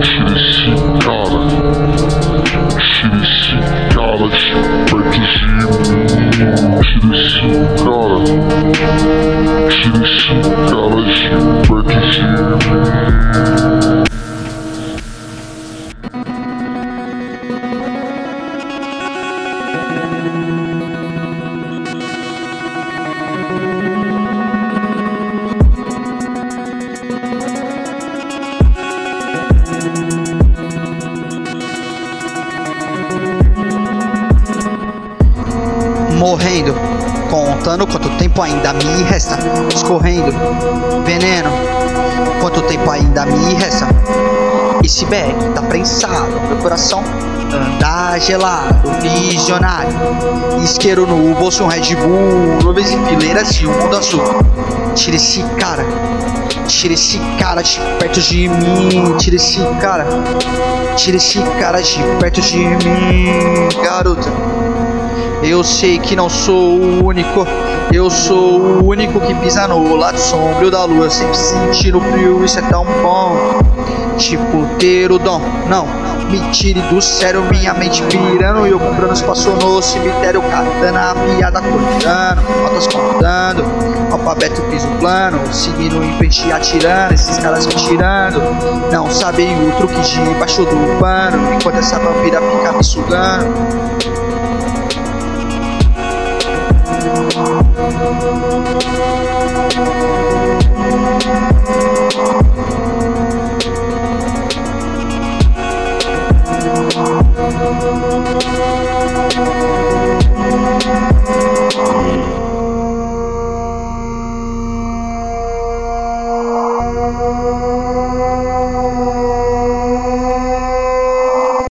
Tira esse cara. Tira esse cara de perto de mim. Tira esse cara. Tira esse cara morrendo, contando quanto tempo ainda me resta, escorrendo, veneno, quanto tempo ainda me resta. Esse bag tá prensado, meu coração anda gelado, visionário, isqueiro no bolso, um Red Bull, nuvens e fileiras de um mundo azul. Tira esse cara, tira esse cara de perto de mim, tira esse cara, tira esse cara de perto de mim, garota. Eu sei que não sou o único, eu sou o único que pisa no lado sombrio da lua, sempre sentindo frio, isso é tão bom. Tipo ter o dom, não, me tire do sério, minha mente pirando e eu comprando espaço no cemitério, katana, a piada cortando, notas contando, alfabeto fiz o plano, seguindo em frente atirando, esses caras me tirando, não sabem o truque de baixo do pano, enquanto essa vampira fica me sugando.